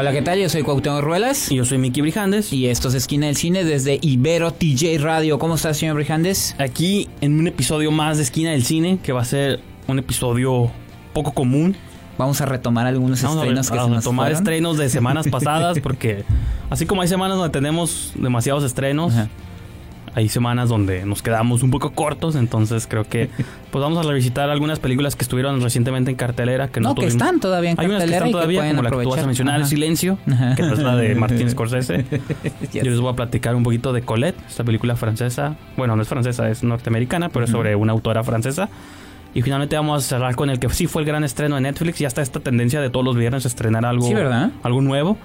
Hola, ¿qué tal? Yo soy Cuauhtémoc Ruelas. Y yo soy Miki Brijandes. Y esto es Esquina del Cine desde Ibero TJ Radio. ¿Cómo estás, señor Brijandes? Aquí en un episodio más de Esquina del Cine, que va a ser un episodio poco común. Vamos a retomar algunos Vamos estrenos a, que a se nos tomar fueron. estrenos de semanas pasadas, porque así como hay semanas donde tenemos demasiados estrenos, Ajá. Hay semanas donde nos quedamos un poco cortos, entonces creo que pues vamos a revisitar algunas películas que estuvieron recientemente en cartelera. Que No, no, que tuvimos. están todavía en Hay unas que están que todavía, pueden como la que tú vas a aprovechar. mencionar, Ajá. El Silencio, Ajá. que es la de Martin Scorsese. Yes. Yo les voy a platicar un poquito de Colette, esta película francesa. Bueno, no es francesa, es norteamericana, pero es sobre una autora francesa. Y finalmente vamos a cerrar con el que sí fue el gran estreno de Netflix. Ya está esta tendencia de todos los viernes estrenar algo, Sí, ¿verdad? algo nuevo.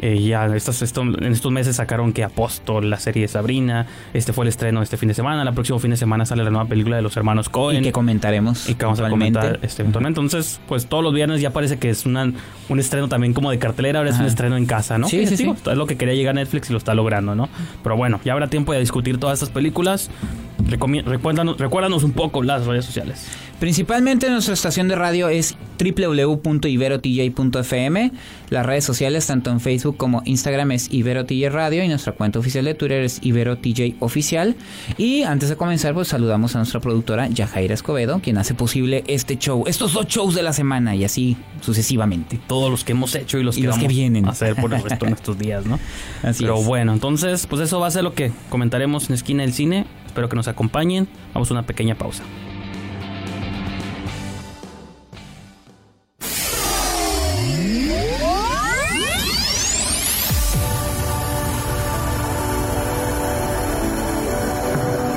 Eh, ya estos, esto- en estos meses sacaron que Apóstol, la serie de Sabrina. Este fue el estreno este fin de semana. El próximo fin de semana sale la nueva película de los hermanos Cohen. Y que comentaremos. Y que vamos a comentar este, eventualmente. Entonces, pues todos los viernes ya parece que es una, un estreno también como de cartelera, ahora es un estreno en casa, ¿no? Sí, Que sí, digo, sí. Es lo que quería llegar a Netflix y lo está logrando, ¿no? Pero bueno, ya habrá tiempo de discutir todas estas películas. Recuérdanos, recuérdanos un poco las redes sociales. Principalmente nuestra estación de radio es www.iberotj.fm. Las redes sociales, tanto en Facebook como Instagram, es IberoTJ Radio. Y nuestra cuenta oficial de Twitter es IberoTJ Oficial. Y antes de comenzar, pues saludamos a nuestra productora Yajaira Escobedo, quien hace posible este show, estos dos shows de la semana y así sucesivamente. Todos los que hemos hecho y los Y que los que vamos vienen. a hacer por el resto de estos días, ¿no? Así Pero es. bueno, entonces, pues eso va a ser lo que comentaremos en Esquina del Cine. Espero que nos acompañen. Vamos a una pequeña pausa.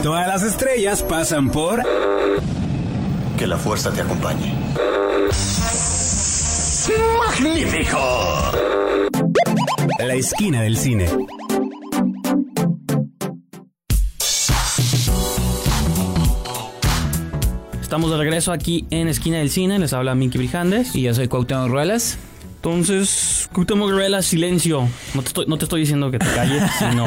Todas las estrellas pasan por Que la fuerza te acompañe. ¡Magnífico! La Esquina del Cine. Estamos de regreso aquí en Esquina del Cine. Les habla Minky Brijandes. Y yo soy Cuauhtémoc Ruelas. Entonces, Cuauhtémoc Ruela, silencio. No te, estoy, no te estoy diciendo que te calles, sino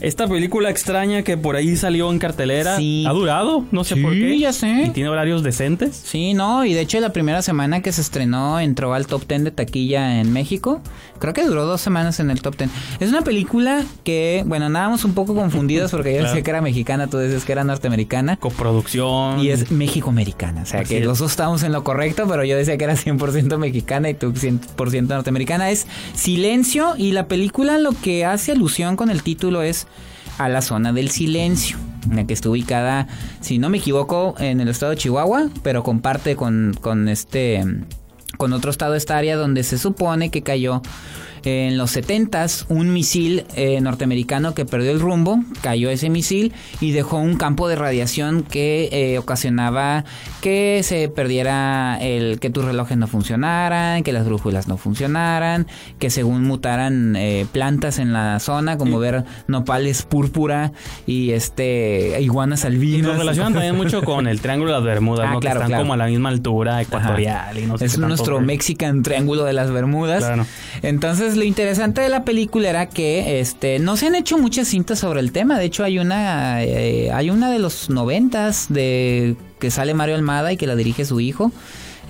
esta película extraña que por ahí salió en cartelera Sí. ha durado, no sé Sí, por qué. ya sé. Y tiene horarios decentes. Sí, no, y de hecho la primera semana que se estrenó entró al top 10 de taquilla en México. Creo que duró dos semanas en el top 10. Es una película que, bueno, andábamos un poco confundidos porque yo Claro. decía que era mexicana, tú decías que era norteamericana. Coproducción. Y es México-americana, o sea Así que es. los dos estábamos en lo correcto, pero yo decía que era 100% mexicana y tú 100% norteamericana. Es Silencio y la película lo que hace alusión con el título es a la zona del silencio, en la que está ubicada, si no me equivoco, en el estado de Chihuahua, pero comparte con, con este con otro estado esta área donde se supone que cayó en los 70s un misil eh, norteamericano que perdió el rumbo, cayó ese misil y dejó un campo de radiación que eh, ocasionaba que se perdiera el que tus relojes no funcionaran, que las brújulas no funcionaran, que según mutaran eh, plantas en la zona, como ver nopales púrpura y este iguanas Y albinas. lo relacionan también mucho con el Triángulo de las Bermudas, Ah, ¿no? claro, que están claro. como a la misma altura ecuatorial y no sé es qué nuestro. Mexican Triángulo de las Bermudas. Claro. Entonces, lo interesante de la película era que este no se han hecho muchas cintas sobre el tema. De hecho, hay una eh, hay una de los noventas de que sale Mario Almada y que la dirige su hijo.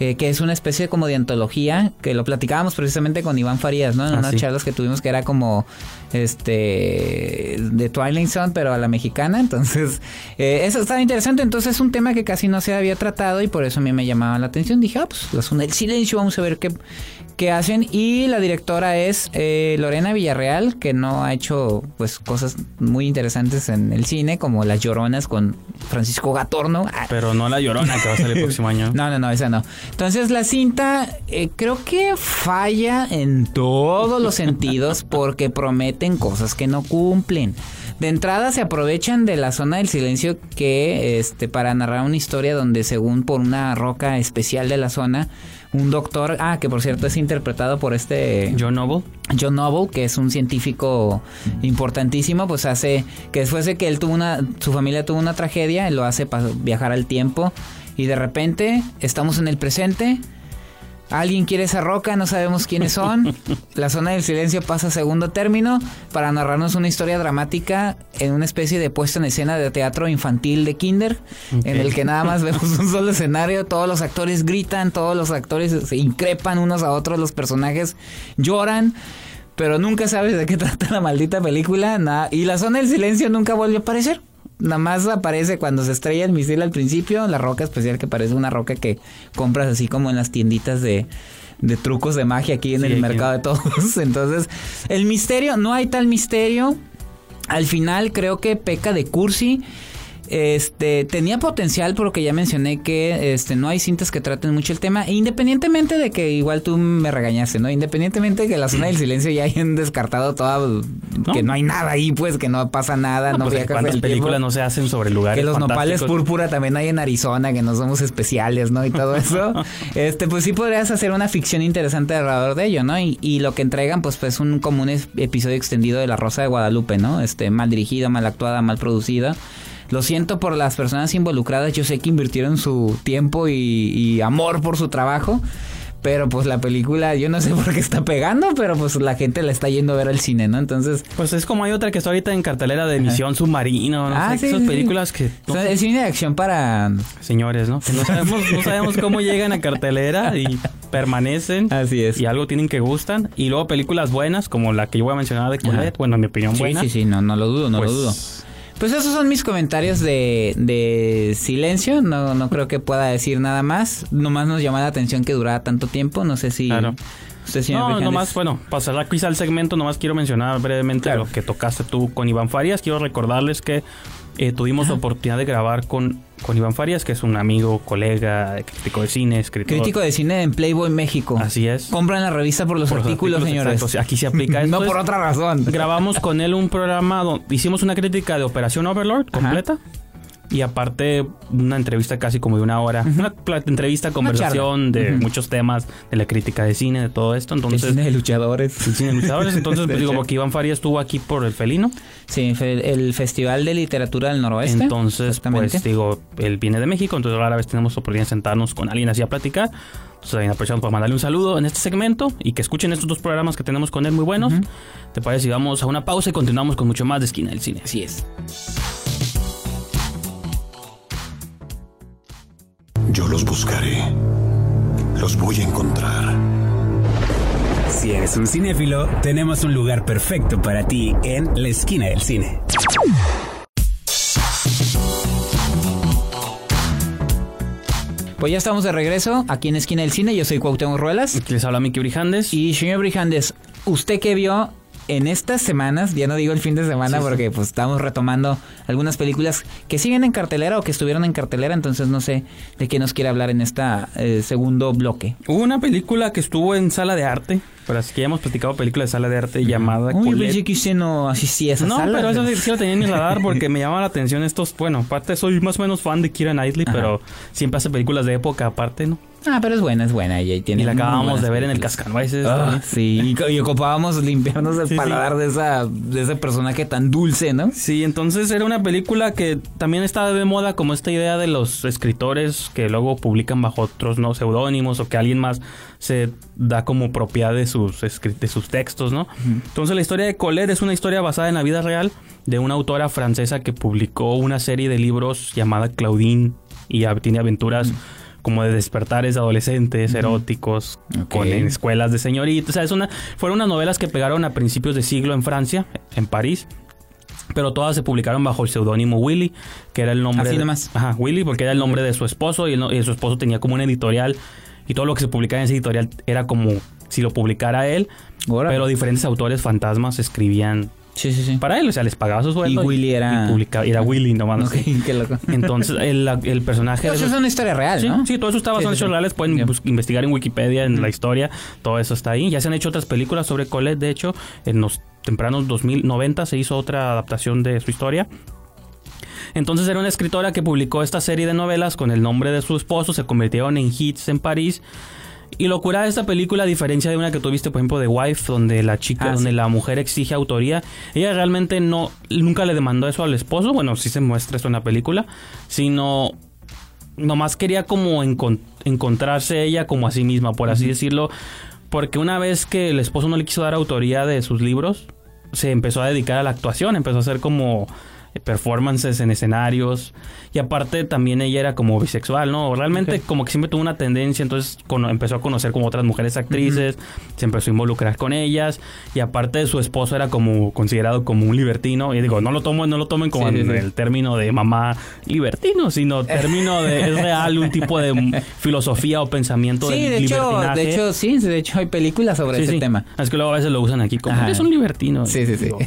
eh, que es una especie como de antología que lo platicábamos precisamente con Iván Farías, ¿no? En Ah, unas sí. charlas que tuvimos que era como este de Twilight Zone, pero a la mexicana. Entonces, eh, eso estaba interesante. Entonces, es un tema que casi no se había tratado y por eso a mí me llamaba la atención. Dije, ah, pues la zona del silencio, vamos a ver qué, qué hacen. Y la directora es eh, Lorena Villarreal, que no ha hecho pues cosas muy interesantes en el cine, como Las Lloronas con Francisco Gatorno. Ah, Pero no la llorona que va a salir el próximo año. no, no, no, esa no. Entonces la cinta eh, creo que falla en todos los sentidos porque prometen cosas que no cumplen. De entrada se aprovechan de la zona del silencio que este para narrar una historia donde según por una roca especial de la zona un doctor, ah, que por cierto es interpretado por este John Noble. John Noble, que es un científico importantísimo, pues hace que después de que él tuvo una, su familia tuvo una tragedia, él lo hace para viajar al tiempo y de repente estamos en el presente. Alguien quiere esa roca, no sabemos quiénes son. La zona del silencio pasa a segundo término para narrarnos una historia dramática en una especie de puesta en escena de teatro infantil de Kinder, en el que nada más vemos un solo escenario, todos los actores gritan, todos los actores se increpan unos a otros, los personajes lloran pero nunca sabes de qué trata la maldita película. Nada. Y la zona del silencio nunca vuelve a aparecer. Nada más aparece cuando se estrella el misil al principio, la roca especial que parece una roca que compras así como en las tienditas de, de trucos de magia aquí en Sí, el aquí. mercado de todos. Entonces, el misterio, no hay tal misterio. Al final creo que peca de cursi. Este tenía potencial por lo que ya mencioné que este no hay cintas que traten mucho el tema, e independientemente de que igual tú me regañaste, ¿no? Independientemente de que la zona del silencio ya hayan descartado toda que no hay nada ahí, pues que no pasa nada, no, No, pues, ¿Cuántas el tiempo. películas no se hacen sobre lugares Que los nopales púrpura también hay en Arizona, que no somos especiales, ¿no? Y todo eso. este, pues sí podrías hacer una ficción interesante alrededor de ello, ¿no? Y, y lo que entregan, pues, pues un como un episodio extendido de La Rosa de Guadalupe, ¿no? Este, mal dirigido, mal actuada, mal producida. Lo siento por las personas involucradas, yo sé que invirtieron su tiempo y, y amor por su trabajo. Pero pues la película, yo no sé por qué está pegando, pero pues la gente la está yendo a ver al cine, ¿no? Entonces, Pues es como hay otra que está ahorita en cartelera de Misión Submarino, no Ah, sé, sí, esas sí, películas que... o no sea, el cine de acción para señores, ¿no? Que no sabemos, no sabemos cómo llegan a cartelera y permanecen. Así es. Y algo tienen que gustan. Y luego películas buenas, como la que yo voy a mencionar de Colette, bueno, en mi opinión, Sí, buena. sí, sí, no, no lo dudo, no Pues- lo dudo. Pues esos son mis comentarios de, de silencio. No, no creo que pueda decir nada más. Nomás nos llama la atención que durara tanto tiempo. No sé si. Claro. Usted, señor No, nomás, bueno, pasar la quiz al segmento, nomás quiero mencionar brevemente Claro. lo que tocaste tú con Iván Farías. Quiero recordarles que eh, tuvimos la oportunidad de grabar con, con Iván Farías, que es un amigo, colega, crítico de cine, escritor. Crítico de cine en Playboy México. Así es. Compran la revista por los Por los artículos, artículos, señores. exacto. Aquí se aplica esto. no por otra razón. Grabamos con él un programa donde hicimos una crítica de Operación Overlord completa. Y aparte, una entrevista casi como de una hora. Una entrevista, conversación de Ujú. muchos temas, de la crítica de cine, de todo esto. El Entonces, cine de luchadores. el cine de luchadores. Entonces, pues, digo, porque Iván Farías estuvo aquí por el felino. Sí, el Festival de Literatura del Noroeste. Entonces, pues digo, él viene de México, entonces rara vez tenemos oportunidad de sentarnos con alguien así a platicar. Entonces también aprovechamos para mandarle un saludo en este segmento y que escuchen estos dos programas que tenemos con él muy buenos. ¿Te parece si vamos a una pausa y continuamos con mucho más de Esquina del Cine? Así es. Yo los buscaré. Los voy a encontrar. Si eres un cinéfilo, tenemos un lugar perfecto para ti en la esquina del cine. Pues ya estamos de regreso aquí en Esquina del Cine. Yo soy Cuauhtémoc Ruelas. Les habla Miki Brijandes. Y señor Brijandes, ¿usted qué vio en estas semanas? Ya no digo el fin de semana Sí, sí. porque pues estamos retomando algunas películas que siguen en cartelera o que estuvieron en cartelera, entonces no sé de qué nos quiere hablar en esta eh, segundo bloque. Hubo una película que estuvo en sala de arte, pero así que ya hemos platicado película de sala de arte llamada Uy, Colette. pensé que usted no asistía a esa No, sala. pero eso sí, sí lo tenía en mi radar porque me llama la atención estos. Bueno, aparte soy más o menos fan de Kira Knightley, Ajá. pero siempre hace películas de época aparte, ¿no? Ah, pero es buena, es buena. Ella tiene Y la acabamos de ver en el. Cascanueces. Ah, también. sí, y, y ocupábamos limpiarnos el Sí, sí. paladar de esa de ese personaje tan dulce, ¿no? Sí, entonces era una película que también estaba de moda como esta idea de los escritores que luego publican bajo otros no seudónimos o que alguien más se da como propiedad de sus de sus textos, ¿no? Entonces la historia de Colette es una historia basada en la vida real de una autora francesa que publicó una serie de libros llamada Claudine y tiene aventuras como de despertares adolescentes eróticos con en escuelas de señoritas, o sea, es una fueron unas novelas que pegaron a principios de siglo en Francia, en París. Pero todas se publicaron bajo el seudónimo Willy, que era el nombre. Así de- nomás. Ajá, Willy, porque era el nombre de su esposo y, el no- y su esposo tenía como una editorial y todo lo que se publicaba en esa editorial era como si lo publicara él, Órale. pero diferentes autores fantasmas escribían Sí, sí, sí. para él, o sea, les pagaba su sueldo. Y Willy era- y publicaba- era Willy nomás. Ok, qué loco. Entonces, el, el personaje. Eso es una historia real, Sí, ¿no? sí, todo eso está basado Sí, en sí, hechos sí. reales. Pueden investigar en Wikipedia, en la historia. Todo eso está ahí. Ya se han hecho otras películas sobre Colette. De hecho, en los tempranos 2090 se hizo otra adaptación de su historia. Entonces era una escritora que publicó esta serie de novelas con el nombre de su esposo. Se convirtieron en hits en París. Y lo cura de esta película, a diferencia de una que tuviste, por ejemplo, de Wife, donde la chica, Ah, donde sí. la mujer exige autoría, ella realmente no, nunca le demandó eso al esposo, bueno, sí se muestra eso en la película, sino nomás quería como encon- encontrarse ella como a sí misma, por así decirlo, porque una vez que el esposo no le quiso dar autoría de sus libros, se empezó a dedicar a la actuación, empezó a hacer como performances en escenarios y aparte también ella era como bisexual, ¿no? Realmente como que siempre tuvo una tendencia, entonces cono- empezó a conocer como otras mujeres actrices, se empezó a involucrar con ellas y aparte su esposo era como considerado como un libertino y digo, no lo tomo no lo tomen como Sí, en sí. el término de mamá libertino, sino término de es real un tipo de filosofía o pensamiento Sí, de hecho, libertinaje. de hecho, sí, de hecho hay películas sobre ese tema. Es que luego a veces lo usan aquí como Ajá. eres un libertino. Sí, sí, sí. Digo,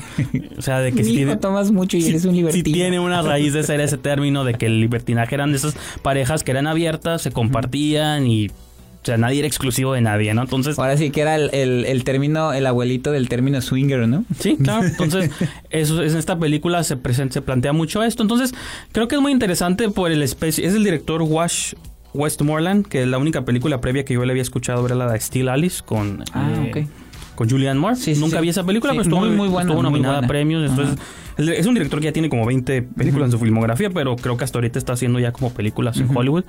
o sea, de que si tiene, tomas mucho y eres un libertino. si tiene una raíz de ser ese término de que el libertinaje eran de esas parejas que eran abiertas, se compartían y o sea, nadie era exclusivo de nadie, ¿no? Entonces, Ahora sí que era el, el, el término, el abuelito del término swinger, ¿no? Sí, claro. Entonces, eso en esta película se presenta, se plantea mucho esto. Entonces, creo que es muy interesante por el especie. Es el director Wash Westmoreland, que la única película previa que yo le había escuchado era la de Steel Alice con, Ah, eh, ok. Con Julianne Moore. Sí, Nunca sí. vi esa película, Sí, pero estuvo muy, muy buena, estuvo nominada buena. a premios. Entonces, es- es un director que ya tiene como 20 películas en su filmografía, pero creo que hasta ahorita está haciendo ya como películas en Hollywood.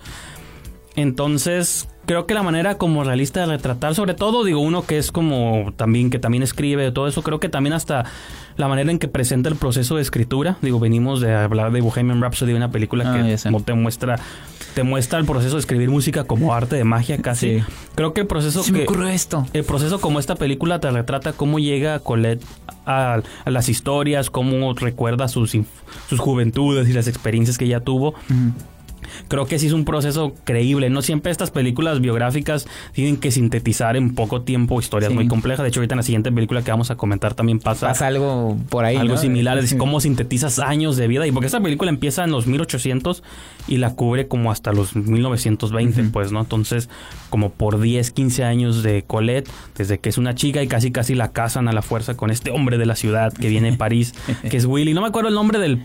Entonces, creo que la manera como realista de retratar, sobre todo, digo, uno que es como también, que también escribe todo eso, creo que también hasta la manera en que presenta el proceso de escritura, digo, venimos de hablar de Bohemian Rhapsody, una película Ah, que te muestra, te muestra el proceso de escribir música como arte de magia casi. Sí. Creo que el proceso Se me que ocurrió esto. el proceso como esta película te retrata cómo llega Colette a, a las historias, cómo recuerda sus, sus juventudes y las experiencias que ella tuvo. Creo que sí es un proceso creíble. No siempre estas películas biográficas tienen que sintetizar en poco tiempo historias Sí. muy complejas. De hecho, ahorita en la siguiente película que vamos a comentar también pasa, Pasa algo por ahí. algo ¿no? similar. Es cómo sintetizas años de vida. Y porque esta película empieza en los 1800 y la cubre como hasta los 1920, pues, ¿no? Entonces, como por 10, 15 años de Colette, desde que es una chica y casi casi la casan a la fuerza con este hombre de la ciudad que viene de París, que es Willy. No me acuerdo el nombre del,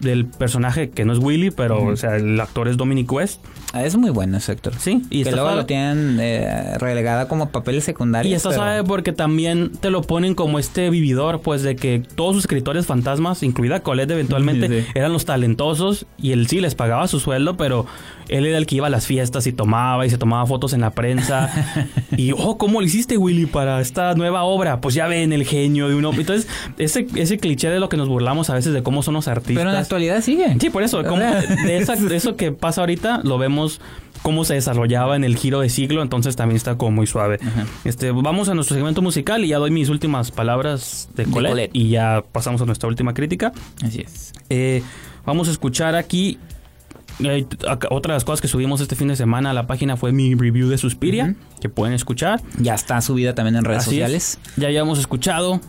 del personaje que no es Willy, pero, o sea, el actor es Dominic West. Ah, es muy bueno ese actor. Sí, y que luego lo tienen eh, relegada como papel secundario. Y está suave porque también te lo ponen como este vividor, pues de que todos sus escritores fantasmas, incluida Colette eventualmente, Sí, sí. eran los talentosos y él sí les pagaba su sueldo, pero él era el que iba a las fiestas y tomaba y se tomaba fotos en la prensa. y, oh, ¿cómo lo hiciste, Willy, para esta nueva obra? Pues ya ven el genio de uno. Entonces, ese, ese cliché de lo que nos burlamos a veces de cómo son los artistas. Pero en la actualidad sigue. Sí, por eso, como de, esa- de eso que pasa ahorita, lo vemos cómo se desarrollaba en el giro de siglo, entonces también está como muy suave. Este, vamos a nuestro segmento musical y ya doy mis últimas palabras de Colette. y ya pasamos a nuestra última crítica. Así es. Eh, vamos a escuchar aquí eh, otra de las cosas que subimos este fin de semana a la página fue mi review de Suspiria, que pueden escuchar. Ya está subida también en redes Así es. sociales. Ya habíamos escuchado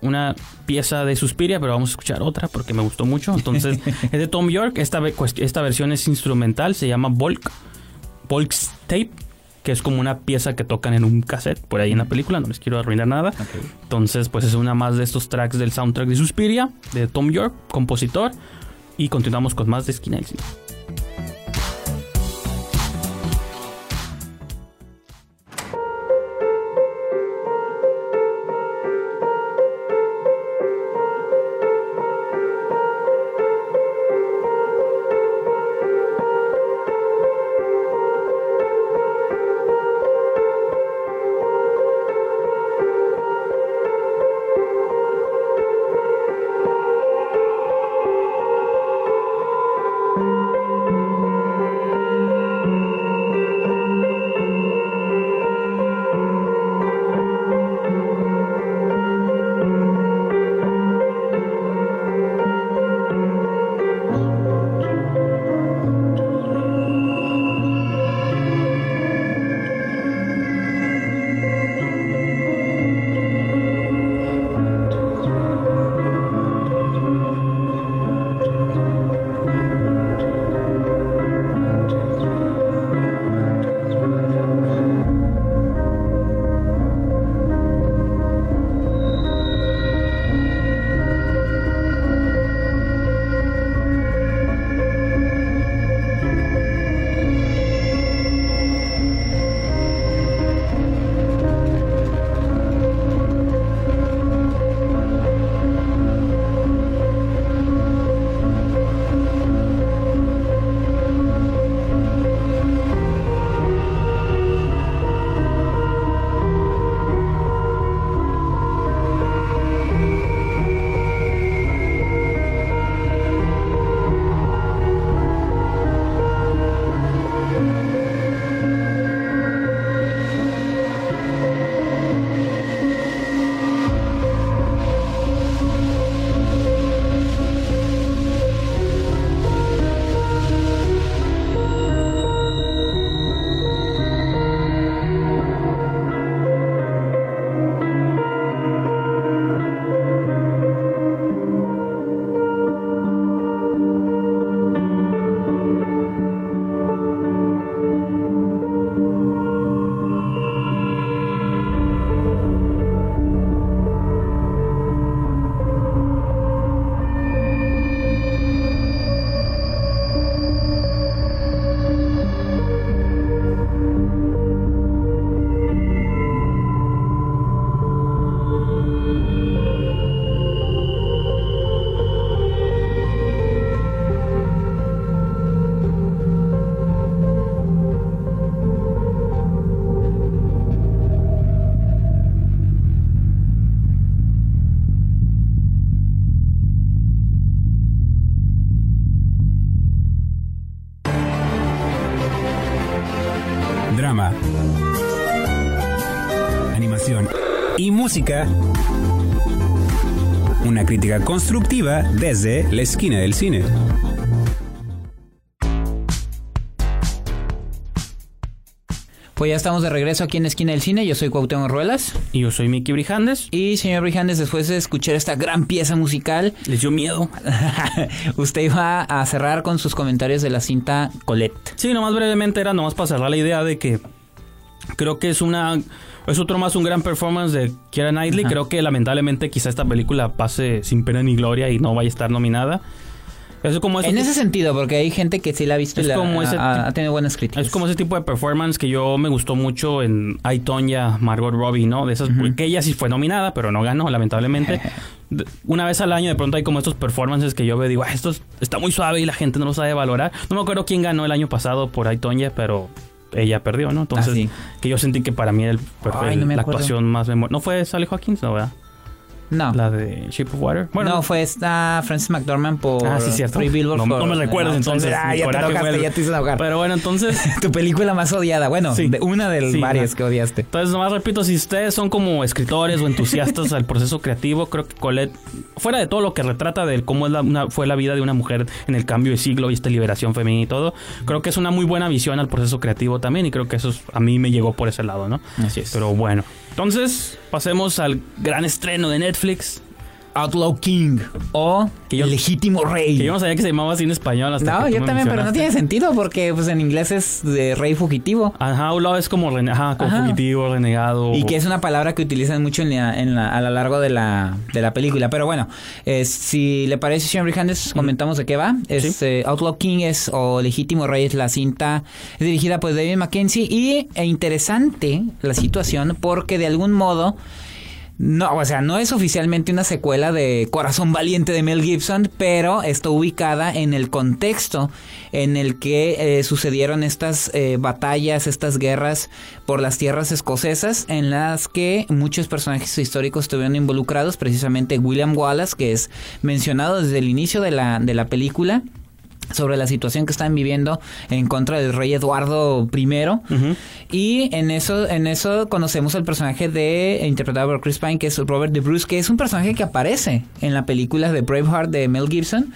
una pieza de Suspiria, pero vamos a escuchar otra porque me gustó mucho. Entonces, es de Tom York. Esta, esta versión es instrumental, se llama Volk. Volk's Tape, que es como una pieza que tocan en un cassette por ahí en la película. No les quiero arruinar nada. Entonces, pues es una más de estos tracks del soundtrack de Suspiria, de Tom York, compositor. Y continuamos con más de Esquina del Cine. Música. Una crítica constructiva desde la esquina del cine. Pues ya estamos de regreso aquí en la esquina del cine. Yo soy Cuauhtémoc Ruelas. Y yo soy Mickey Brijandes. Y señor Brijandes, después de escuchar esta gran pieza musical, Les dio miedo. usted iba a cerrar con sus comentarios de la cinta Colette. Sí, nomás brevemente era nomás para cerrar la idea de que creo que es una es otro más un gran performance de Keira Knightley. Ajá. Creo que lamentablemente quizá esta película pase sin pena ni gloria y no vaya a estar nominada. Es como En ese sentido, porque hay gente que sí la ha visto Es y la- como ese ha, tenido buenas críticas. Es como ese tipo de performance que yo me gustó mucho en I, Tonya, Margot Robbie, ¿no? De esas, que ella sí fue nominada, pero no ganó, lamentablemente. Una vez al año de pronto hay como estos performances que yo veo, digo, "Ah, esto es- está muy suave y la gente no lo sabe valorar. No me acuerdo quién ganó el año pasado por I, Tonya, pero ella perdió, ¿no? Entonces, Ah, sí. que yo sentí que para mí el, Ay, no la acuerdo. actuación más memorable. ¿No fue Sally Hawkins? No, ¿verdad? No. La de Shape of Water. no, fue esta Frances McDormand por Ah, sí, cierto. Billboards No, me recuerdas entonces. Ah, ya te el- ya te hice enojar. Pero bueno, entonces... Tu película más odiada. Bueno, Sí. de- una de las Sí, varias no. que odiaste. Entonces, nomás repito, si ustedes son como escritores o entusiastas al proceso creativo, creo que Colette, fuera de todo lo que retrata de cómo es la- una- fue la vida de una mujer en el cambio de siglo y esta liberación femenina y todo, creo que es una muy buena visión al proceso creativo también y creo que eso es- a mí me llegó por ese lado, ¿no? Así es. Pero bueno, entonces pasemos al gran estreno de Netflix, Outlaw King o Que yo- Legítimo Rey. que yo no sabía que se llamaba así en español hasta no, que tú yo me también, pero no tiene sentido porque pues en inglés es de rey fugitivo. Ajá, Outlaw es como, rene- ajá, como Ajá. fugitivo, renegado. Y que es una palabra que utilizan mucho en la- en la- a lo largo de la, de la película. Pero bueno, eh, si le parece, señor Brijandes, comentamos de qué va. Es, Sí. eh, Outlaw King es, o Legítimo Rey es la cinta, es dirigida por David Mackenzie. Y e interesante la situación porque de algún modo... No, o sea, no es oficialmente una secuela de Corazón Valiente de Mel Gibson, pero está ubicada en el contexto en el que eh, sucedieron estas eh, batallas, estas guerras por las tierras escocesas, en las que muchos personajes históricos estuvieron involucrados, precisamente William Wallace, que es mencionado desde el inicio de la, de la película sobre la situación que están viviendo en contra del rey Eduardo I. Y en eso en eso conocemos al personaje de interpretado por Chris Pine que es Robert De Bruce que es un personaje que aparece en la película de Braveheart de Mel Gibson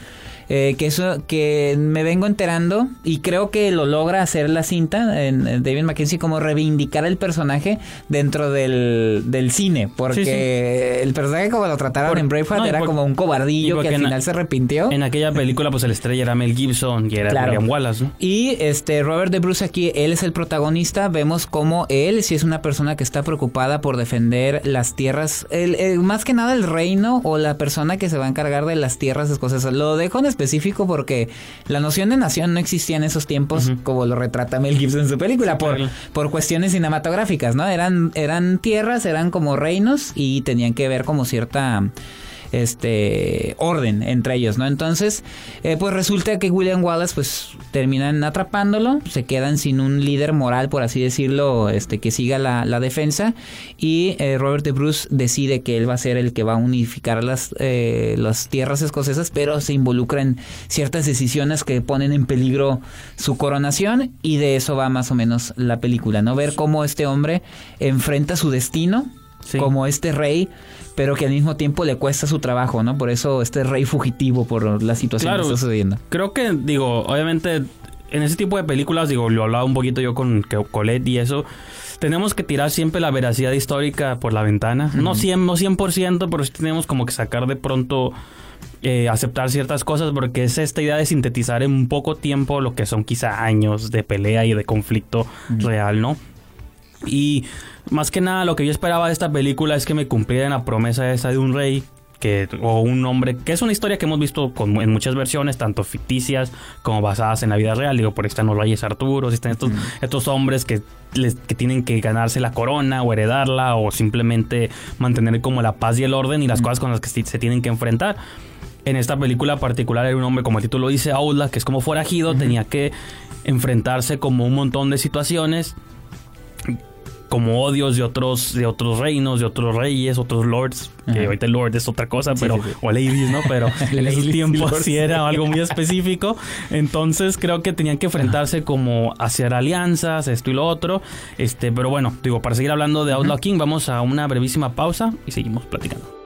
eh, que eso que me vengo enterando y creo que lo logra hacer la cinta en, David Mackenzie como reivindicar el personaje dentro del, del cine porque Sí, sí. el personaje como lo trataron Por- en Braveheart no, era por- como un cobardillo que al final se arrepintió En aquella película, pues el estrella era Mel Gibson y era Claro. William Wallace, ¿no? Y este Robert De Bruce aquí, él es el protagonista. Vemos cómo él sí es una persona que está preocupada por defender las tierras, el, el- más que nada el reino o la persona que se va a encargar de las tierras escocesas. Lo dejo en específico porque la noción de nación no existía en esos tiempos como lo retrata Mel Gibson en su película por, claro. por cuestiones cinematográficas, ¿no? Eran eran tierras, eran como reinos y tenían que ver como cierta este orden entre ellos, ¿no? Entonces, eh, pues resulta que William Wallace pues terminan atrapándolo, se quedan sin un líder moral, por así decirlo, este que siga la, defensa y eh, Robert de Bruce decide que él va a ser el que va a unificar las, eh, las tierras escocesas, pero se involucra en ciertas decisiones que ponen en peligro su coronación y de eso va más o menos la película, ¿no? Ver cómo este hombre enfrenta su destino Sí. como este rey, pero que al mismo tiempo le cuesta su trabajo, ¿no? Por eso este rey fugitivo por la situación Claro. que está sucediendo. Creo que, digo, obviamente, en ese tipo de películas, digo, lo hablaba un poquito yo con Colette y eso, tenemos que tirar siempre la veracidad histórica por la ventana. No 100, no 100%, pero sí tenemos como que sacar de pronto, eh, aceptar ciertas cosas, porque es esta idea de sintetizar en poco tiempo lo que son quizá años de pelea y de conflicto real, ¿no? Y más que nada lo que yo esperaba de esta película es que me cumplieran la promesa esa de un rey que o un hombre que es una historia que hemos visto con- en muchas versiones tanto ficticias como basadas en la vida real. Digo por ahí están los reyes Arturos están estos estos hombres que les- que tienen que ganarse la corona o heredarla o simplemente mantener como la paz y el orden y las cosas con las que se tienen que enfrentar. En esta película particular era un hombre, como el título dice, Aula, que es como forajido, tenía que enfrentarse como un montón de situaciones como odios de otros, de otros reinos, de otros reyes, otros lords, que ahorita el lord es otra cosa, pero, sí, sí. o ladies, ¿no? Pero en esos tiempos sí era algo muy específico. Entonces creo que tenían que enfrentarse como hacer alianzas, esto y lo otro. Este, pero bueno, digo, para seguir hablando de Outlaw King, vamos a una brevísima pausa y seguimos platicando.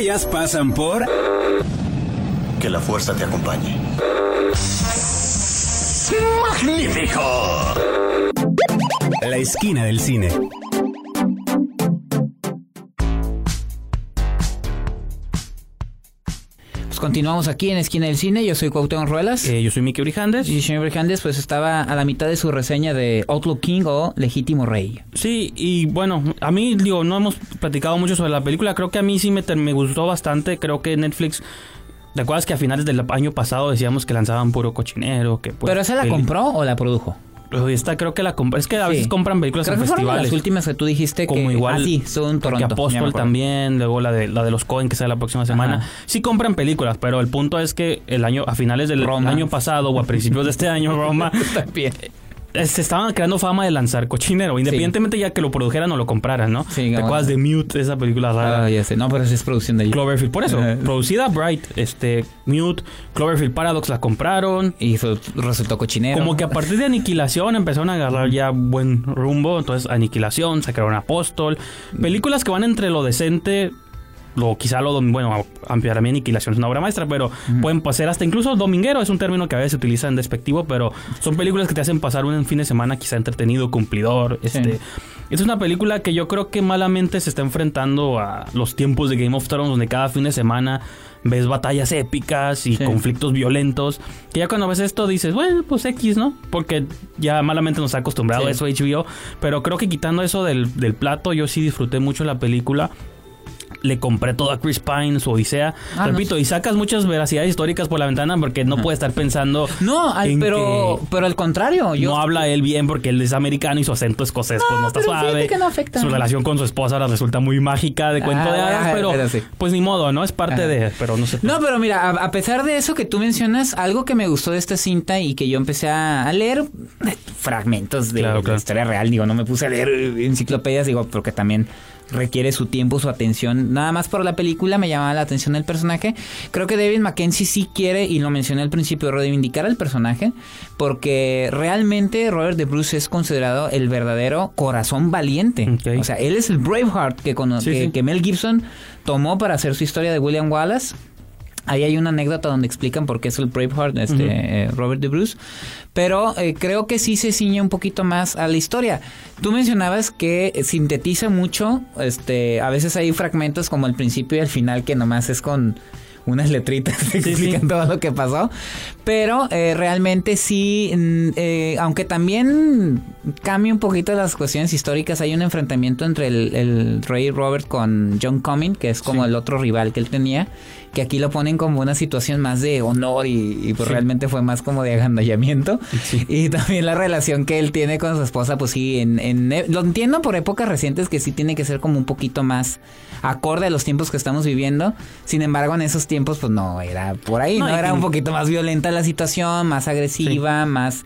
Todas las estrellas pasan por... Que la fuerza te acompañe. ¡Magnífico! La esquina del cine. Continuamos aquí en Esquina del Cine. Yo soy Cuauhtémoc Ruelas. Eh, yo soy Mickey Brijandes. Y señor Brijandes pues estaba a la mitad de su reseña de Outlaw King o Legítimo Rey. Sí, y bueno, a mí, digo, no hemos platicado mucho sobre la película. Creo que a mí sí me, me gustó bastante. Creo que Netflix. ¿Te acuerdas que a finales del año pasado decíamos que lanzaban puro cochinero? Que, pues, ¿Pero esa la el- compró o la produjo? Esta creo que la compró. Es que a Sí. veces compran películas Creo en que fueron festivales. las últimas que tú dijiste como que... igual Ah, sí, son Toronto. Apóstol también, luego la de la de los Cohen que sale la próxima semana. Ajá. Sí compran películas, pero el punto es que el año a finales del Roma. año pasado o a principios de este año Roma También. Se estaban creando fama de lanzar cochinero, independientemente ya que lo produjeran o lo compraran, ¿no? Sí, ¿Te acuerdas de Mute, esa película rara? Ah, ya sé. No, pero esa es producción de ellos. Cloverfield, por eso, producida Bright, este Mute, Cloverfield Paradox la compraron. Y su- resultó cochinero. Como que a partir de Aniquilación empezaron a agarrar ya buen rumbo. Entonces, Aniquilación, sacaron Apóstol. Películas que van entre lo decente, lo quizá lo... Bueno, para mí Aniquilación es una obra maestra, pero pueden pasar hasta incluso dominguero. Es un término que a veces se utiliza en despectivo, pero son películas que te hacen pasar un fin de semana quizá entretenido, cumplidor. Este, Es una película que yo creo que malamente se está enfrentando a los tiempos de Game of Thrones, donde cada fin de semana ves batallas épicas y Sí. conflictos violentos. Que ya cuando ves esto dices, bueno, pues X, ¿no? Porque ya malamente nos ha acostumbrado a eso HBO. Pero creo que quitando eso del, del plato, yo sí disfruté mucho la película. Le compré todo a Chris Pine, su Odisea. Ah, Repito, y sacas muchas veracidades históricas por la ventana porque no puede estar pensando. No, al- pero, pero al contrario. Yo, no habla él bien porque él es americano y su acento escocés pues no está pero suave. que no afecta. Su relación con su esposa ahora resulta muy mágica de cuento Ah, de hadas, ah, pero, pero sí. pues ni modo, ¿no? Es parte Ah. de, pero no sé. No, pero mira, a, a pesar de eso que tú mencionas, algo que me gustó de esta cinta y que yo empecé a, leer eh, fragmentos de Claro, la historia real, digo, no me puse a leer eh, enciclopedias, digo, porque también requiere su tiempo, su atención. Nada más por la película me llamaba la atención el personaje. Creo que David Mackenzie sí quiere, y lo mencioné al principio, reivindicar al personaje, porque realmente Robert de Bruce es considerado el verdadero corazón valiente. O sea, él es el Braveheart que, cono- Sí, que- sí. que Mel Gibson tomó para hacer su historia de William Wallace. Ahí hay una anécdota donde explican por qué es el Braveheart, este, eh, Robert de Bruce. Pero eh, creo que sí se ciñe un poquito más a la historia. Tú mencionabas que sintetiza mucho, este, a veces hay fragmentos como el principio y el final que nomás es con unas letritas que Sí, explican sí. todo lo que pasó. Pero eh, realmente sí, mm, eh, aunque también cambia un poquito las cuestiones históricas, hay un enfrentamiento entre el, el rey Robert con John Comyn, que es como Sí. el otro rival que él tenía, que aquí lo ponen como una situación más de honor y, y, pues realmente fue más como de agandallamiento. Y también la relación que él tiene con su esposa, pues sí, en, en- lo entiendo por épocas recientes que sí tiene que ser como un poquito más acorde a los tiempos que estamos viviendo. Sin embargo, en esos tiempos, pues no, era por ahí, No, Era un poquito más violenta la situación, más agresiva, más...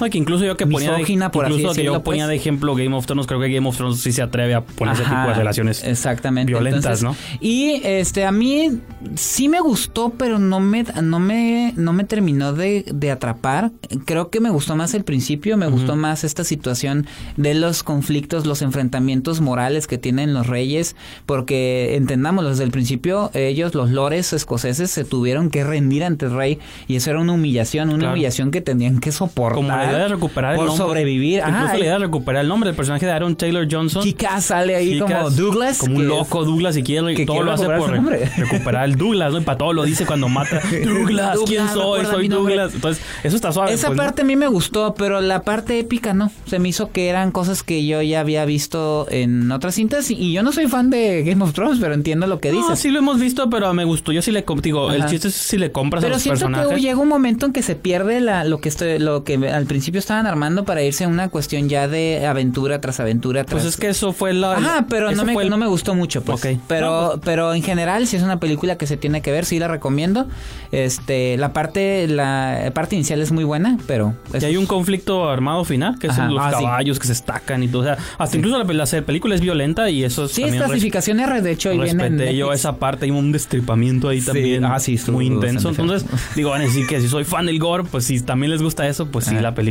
No, que incluso yo que ponía de, Misógina, así incluso yo ponía pues. de ejemplo Game of Thrones, creo que Game of Thrones sí se atreve a poner ese tipo de relaciones exactamente violentas, Entonces, Y este a mí sí me gustó, pero no me no me no me terminó de, de atrapar. Creo que me gustó más el principio, me gustó más esta situación de los conflictos, los enfrentamientos morales que tienen los reyes, porque entendamos desde el principio ellos los lores escoceses se tuvieron que rendir ante el rey y eso era una humillación, una Claro. humillación que tenían que soportar Como la idea de recuperar el nombre. sobrevivir. Incluso Ajá, la idea de recuperar el nombre del personaje de Aaron Taylor Johnson. Kika sale ahí como Douglas. Como un loco es- Douglas, y quiere, que todo lo hace por nombre. recuperar el Douglas, ¿no? Y para todo lo dice cuando mata. Douglas, ¿quién soy? Soy. Douglas. Entonces, eso está suave. Esa pues, ¿no? parte a mí me gustó, pero la parte épica no. Se me hizo que eran cosas que yo ya había visto en otras cintas y yo no soy fan de Game of Thrones, pero entiendo lo que No, dices. sí lo hemos visto, pero me gustó. Yo sí le digo, el chiste es si le compras a Pero los siento personajes. que llega un momento en que se pierde la, lo que estoy, lo que al principio estaban armando para irse a una cuestión ya de aventura tras aventura tras... Pues es que eso fue la. Ajá, pero no me, el- no me gustó mucho, pues. Ok. Pero, No, pues- pero en general, si es una película que se tiene que ver, sí la recomiendo. Este, la parte, la parte inicial es muy buena, pero es- Y hay un conflicto armado final, que Ajá. son los Ah, sí. caballos que se estacan y todo. O sea, hasta incluso la, la película es violenta y eso sí es también res- clasificación R, de hecho, ahí viene yo esa parte. Hay un destripamiento ahí Sí. también Ah, sí, muy intenso. Entonces, digo, van a decir que si soy fan del gore, pues si también les gusta eso, pues sí, la película.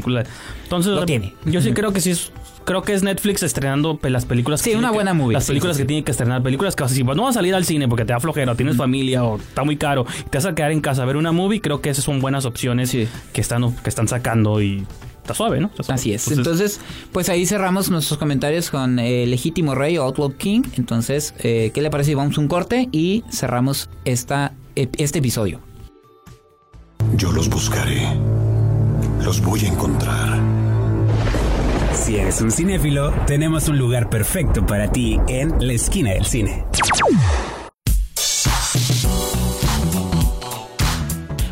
Entonces, Lo tiene. Yo sí creo que sí es. Creo que es Netflix estrenando las películas Sí, que una que- buena movie. Las películas sí, sí. que tiene que estrenar, películas que si pues, no vas a salir al cine porque te da flojera, o tienes familia o está muy caro, y te vas a quedar en casa a ver una movie, creo que esas son buenas opciones Sí. que están que están sacando y está suave, ¿no? Está suave. Así es. Entonces, pues ahí cerramos nuestros comentarios con eh, Legítimo Rey o Outlaw King. Entonces, eh, ¿qué le parece si vamos a un corte y cerramos esta, ep- este episodio? Yo los buscaré. Los voy a encontrar. Si eres un cinéfilo, tenemos un lugar perfecto para ti en la esquina del cine.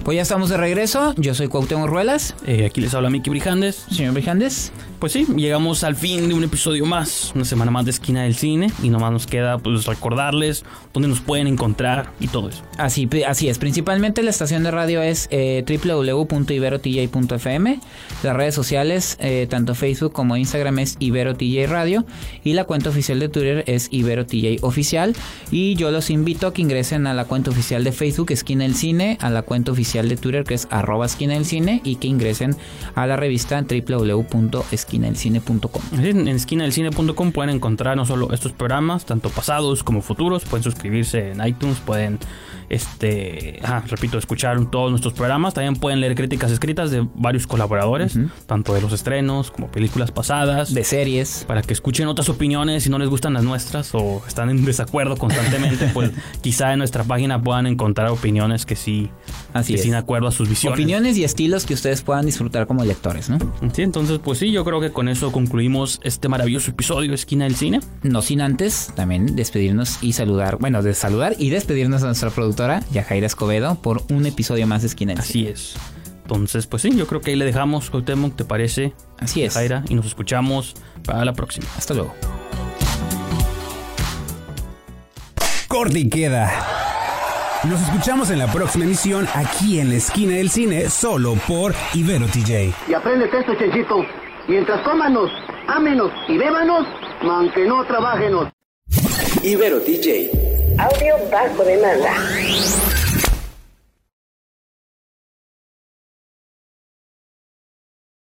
Pues ya estamos de regreso. Yo soy Cuauhtémoc Ruelas. Eh, aquí les habla Miki Brijandes. Señor Brijandes. Pues sí, llegamos al fin de un episodio más, una semana más de Esquina del Cine y nomás nos queda pues recordarles dónde nos pueden encontrar y todo eso. Así, así es. Principalmente la estación de radio es eh, www.iberotj.fm. Las redes sociales, eh, tanto Facebook como Instagram es IberoTJ Radio. Y la cuenta oficial de Twitter es IberoTJ Oficial. Y yo los invito a que ingresen a la cuenta oficial de Facebook, Esquina del Cine, a la cuenta oficial de Twitter, que es arroba Esquina del Cine, y que ingresen a la revista www.esquinadelcine.com. Así, En esquinadelcine.com pueden encontrar no solo estos programas, tanto pasados como futuros, pueden suscribirse en iTunes, pueden, este, ajá, repito, escuchar todos nuestros programas, también pueden leer críticas escritas de varios colaboradores, tanto de los estrenos como películas pasadas. De series. para que escuchen otras opiniones si no les gustan las nuestras o están en desacuerdo constantemente, pues quizá en nuestra página puedan encontrar opiniones que sí, Así que es. sí de acuerdo a sus visiones. Opiniones y estilos que ustedes puedan disfrutar como lectores, ¿no? Sí, entonces pues sí, yo creo que con eso concluimos este maravilloso episodio Esquina del Cine. No sin antes también despedirnos y saludar, bueno, de saludar y despedirnos a nuestra productora, Yajaira Escobedo, por un episodio más de Esquina del Cine. Así es. Entonces, pues sí, yo creo que ahí le dejamos, Cuauhtémoc, ¿te parece? Así es. Jaira, y nos escuchamos para la próxima. Hasta luego. Corte y queda. Nos escuchamos en la próxima emisión aquí en la esquina del cine, solo por Ibero TJ. Y apréndete esto, Chenchito. Mientras cómanos, ámenos y bébanos, aunque no trabajenos. Ibero DJ. Audio bajo demanda.